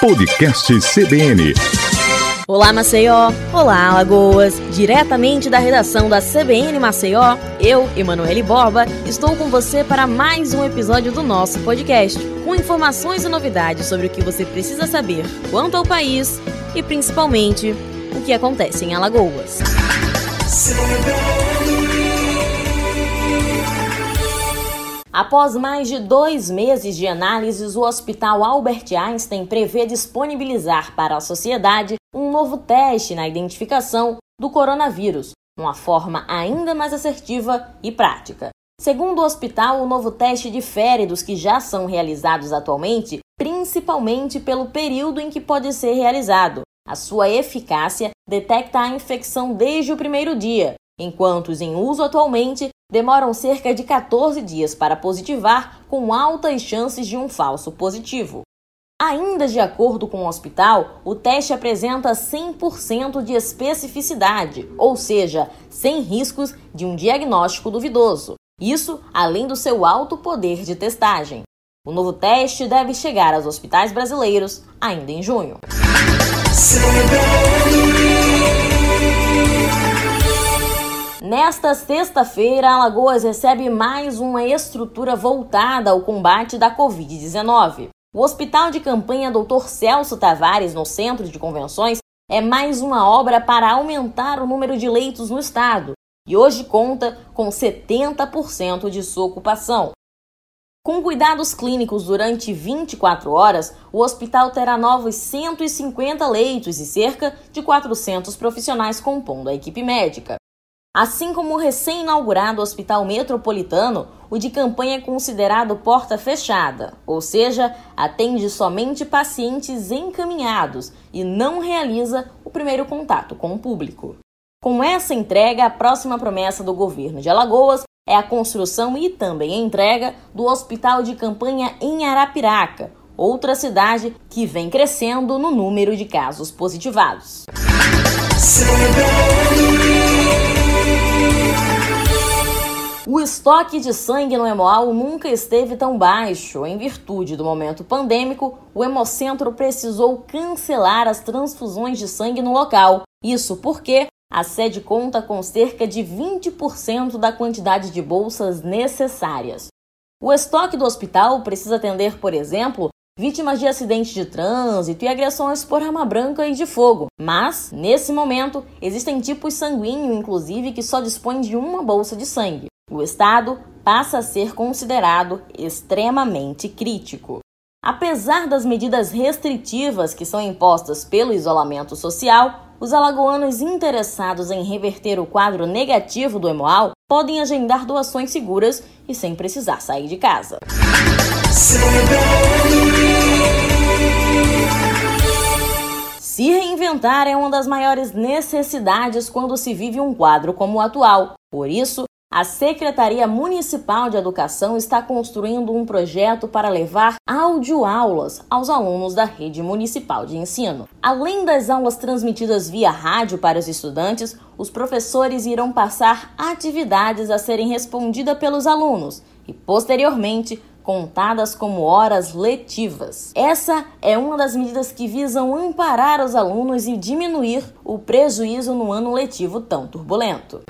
Podcast CBN. Olá, Maceió! Olá, Alagoas! Diretamente da redação da CBN Maceió, eu, Emanuele Borba, estou com você para mais um episódio do nosso podcast, com informações e novidades sobre o que você precisa saber quanto ao país e, principalmente, o que acontece em Alagoas. Após mais de dois meses de análises, o Hospital Albert Einstein prevê disponibilizar para a sociedade um novo teste na identificação do coronavírus, uma forma ainda mais assertiva e prática. Segundo o hospital, o novo teste difere dos que já são realizados atualmente, principalmente pelo período em que pode ser realizado. A sua eficácia detecta a infecção desde o primeiro dia, enquanto os em uso atualmente demoram cerca de 14 dias para positivar, com altas chances de um falso positivo. Ainda de acordo com o hospital, o teste apresenta 100% de especificidade, ou seja, sem riscos de um diagnóstico duvidoso. Isso além do seu alto poder de testagem. O novo teste deve chegar aos hospitais brasileiros ainda em junho. Nesta sexta-feira, Alagoas recebe mais uma estrutura voltada ao combate da Covid-19. O Hospital de Campanha Dr. Celso Tavares, no Centro de Convenções, é mais uma obra para aumentar o número de leitos no estado e hoje conta com 70% de sua ocupação. Com cuidados clínicos durante 24 horas, o hospital terá novos 150 leitos e cerca de 400 profissionais compondo a equipe médica. Assim como o recém-inaugurado Hospital Metropolitano, o de campanha é considerado porta fechada, ou seja, atende somente pacientes encaminhados e não realiza o primeiro contato com o público. Com essa entrega, a próxima promessa do governo de Alagoas é a construção e também a entrega do Hospital de Campanha em Arapiraca, outra cidade que vem crescendo no número de casos positivados. O estoque de sangue no Hemoal nunca esteve tão baixo. Em virtude do momento pandêmico, o Hemocentro precisou cancelar as transfusões de sangue no local. Isso porque a sede conta com cerca de 20% da quantidade de bolsas necessárias. O estoque do hospital precisa atender, por exemplo, vítimas de acidentes de trânsito e agressões por arma branca e de fogo. Mas, nesse momento, existem tipos sanguíneos, inclusive, que só dispõem de uma bolsa de sangue o estado passa a ser considerado extremamente crítico. Apesar das medidas restritivas que são impostas pelo isolamento social, os alagoanos interessados em reverter o quadro negativo do Hemoal podem agendar doações seguras e sem precisar sair de casa. Se reinventar é uma das maiores necessidades quando se vive um quadro como o atual. Por isso, a Secretaria Municipal de Educação está construindo um projeto para levar audioaulas aos alunos da rede municipal de ensino. Além das aulas transmitidas via rádio para os estudantes, os professores irão passar atividades a serem respondidas pelos alunos e, posteriormente, contadas como horas letivas. Essa é uma das medidas que visam amparar os alunos e diminuir o prejuízo no ano letivo tão turbulento.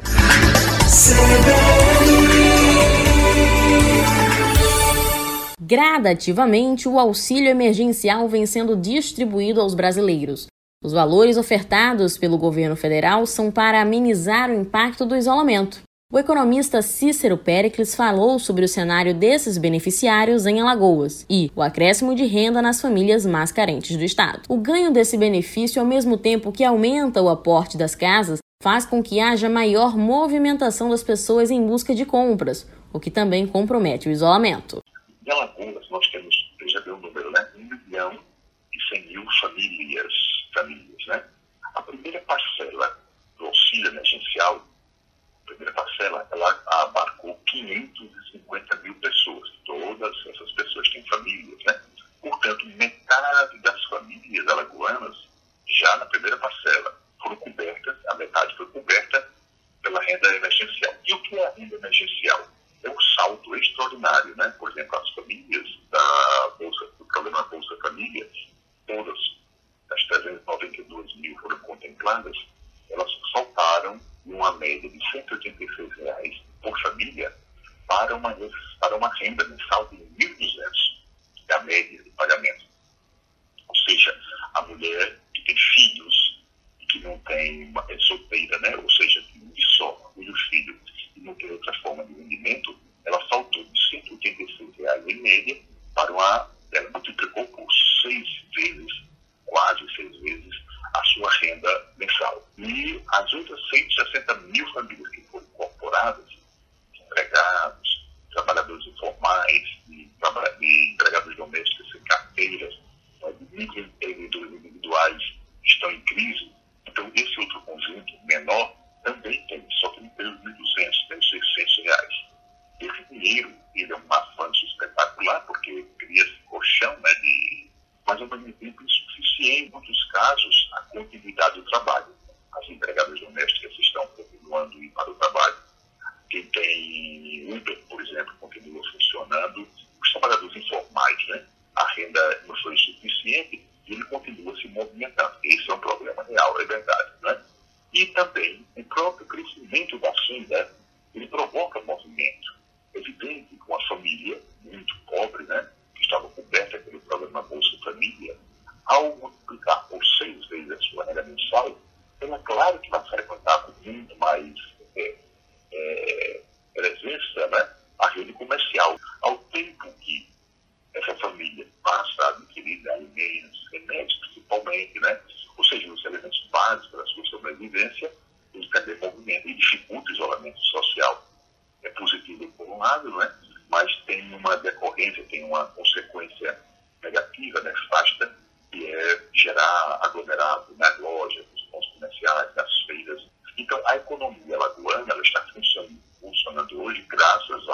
Gradativamente, o auxílio emergencial vem sendo distribuído aos brasileiros. Os valores ofertados pelo governo federal são para amenizar o impacto do isolamento. O economista Cícero Pericles falou sobre o cenário desses beneficiários em Alagoas e o acréscimo de renda nas famílias mais carentes do estado. O ganho desse benefício, ao mesmo tempo que aumenta o aporte das casas, faz com que haja maior movimentação das pessoas em busca de compras, o que também compromete o isolamento. Nós temos, veja bem o número, né? 1 milhão e 100 mil famílias, famílias, né? A primeira parcela do auxílio emergencial, a primeira parcela, ela abarcou 550 mil pessoas. Todas essas pessoas têm famílias, né? Portanto, metade das famílias alagoanas, já na primeira parcela, foram cobertas, a metade foi coberta pela renda emergencial. E o que é a renda emergencial? É um saldo extraordinário, né? Por exemplo, as famílias da Bolsa do Programa observadas, elas saltaram uma média de 186 reais por família para uma, para uma renda mensal de R$ 1.200, é a média de pagamento. Ou seja, a mulher que tem filhos e que não tem, uma, é solteira, né? ou seja, que vive só, cujo filho e não tem outra forma de rendimento, ela saltou de 186 reais em média para uma, ela multiplicou por seis vezes, quase seis vezes, a sua renda mensal. E as outras 160 mil famílias que foram incorporadas, empregados, trabalhadores informais, de, de empregados domésticos sem carteiras, né, de microempreendedores individuais estão em crise. Então, esse outro conjunto menor também tem, só que não tem os 1.200, tem os 600 reais. Esse dinheiro, ele é um avanço espetacular, porque cria esse colchão, né, de, mas ao mesmo tempo insuficiente, em muitos casos, a continuidade do trabalho. As empregadas domésticas estão continuando ir para o trabalho. Quem tem Uber, por exemplo, continua funcionando. Os trabalhadores informais, né? A renda não foi suficiente e ele continua se movimentando. Esse é um problema real, é verdade, né? E também o próprio crescimento da renda, ele provoca movimento. É evidente que uma família muito pobre, né? Que estava coberta pelo programa Bolsa Família, ao multiplicar por seis vezes a sua renda mensal, ela, claro que vai frequentar com muito mais é, é, presença né, a rede comercial. Ao tempo que essa família passa a adquirir alimentos, remédios principalmente, né, ou seja, os elementos básicos para a sua sobrevivência, ele também movimento e dificulta o isolamento social. É positivo por um lado, né, mas tem uma decorrência, tem uma consequência negativa, nefasta, que é gerar aglomerado nas lojas, nos pontos comerciais, nas feiras. Então, a economia lagoana ela está funcionando, funcionando hoje graças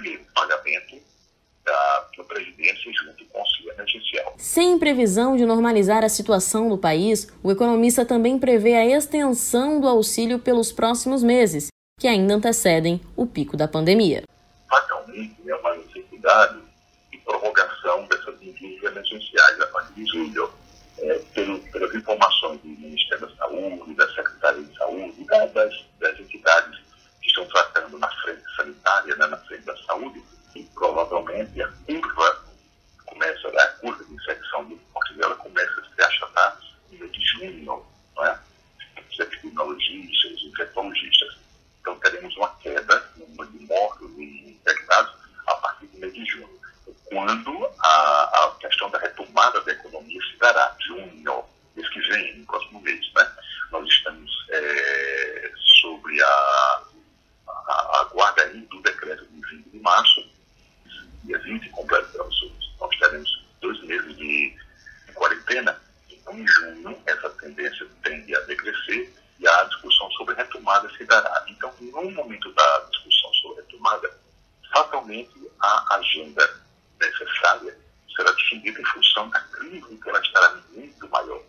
a, primeiro, pagamento da, da Previdência junto com o auxílio emergencial. Sem previsão de normalizar a situação do país, o economista também prevê a extensão do auxílio pelos próximos meses, que ainda antecedem o pico da pandemia. Fatalmente, é uma necessidade de prorrogação dessas medidas emergenciais a partir de julho, é, pelo, pelas informações curva infecção do morte ela começa a se achatar no mês de junho, não é? Os epidemiologistas, os infectologistas. Então teremos uma queda no número de mortos e infectados a partir do mês de junho. Quando a, a questão da retomada da economia se dará, junho, mês que vem, no próximo mês, né? Nós estamos é, sobre a, a, a guarda aí do decreto de 20 de março, dia 20 completamos, nós teremos dois meses de, de quarentena, então em junho essa tendência tende a decrescer e a discussão sobre retomada se dará. Então, no momento da discussão sobre retomada, fatalmente a agenda necessária será definida em função da crise que ela estará muito maior.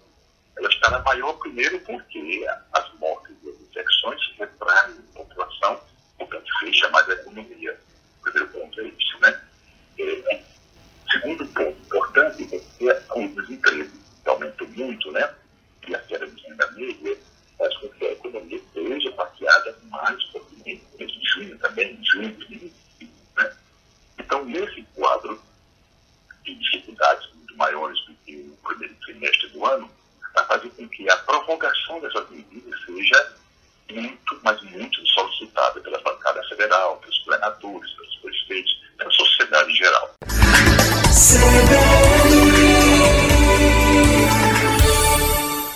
Ela estará maior primeiro porque as mortes e as infecções retraem a população, portanto fecha mais a economia. O primeiro ponto é isso, né? É, segundo ponto importante é o desemprego, que aumentou muito, né? E a queda de renda média faz com que a economia esteja parqueada mais fortemente, em junho também, em junho de 2020, né? Então, nesse quadro de dificuldades muito maiores do que o primeiro trimestre do ano, vai fazer com que a prorrogação dessas medidas seja muito, mas muito solicitada pela bancada federal, pelos governadores, pelos prefeitos, pela sociedade em geral.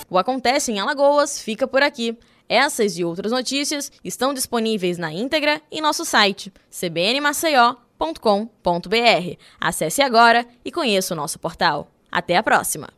O Acontece em Alagoas fica por aqui. Essas e outras notícias estão disponíveis na íntegra em nosso site cbnmaceió.com.br. Acesse agora e conheça o nosso portal. Até a próxima!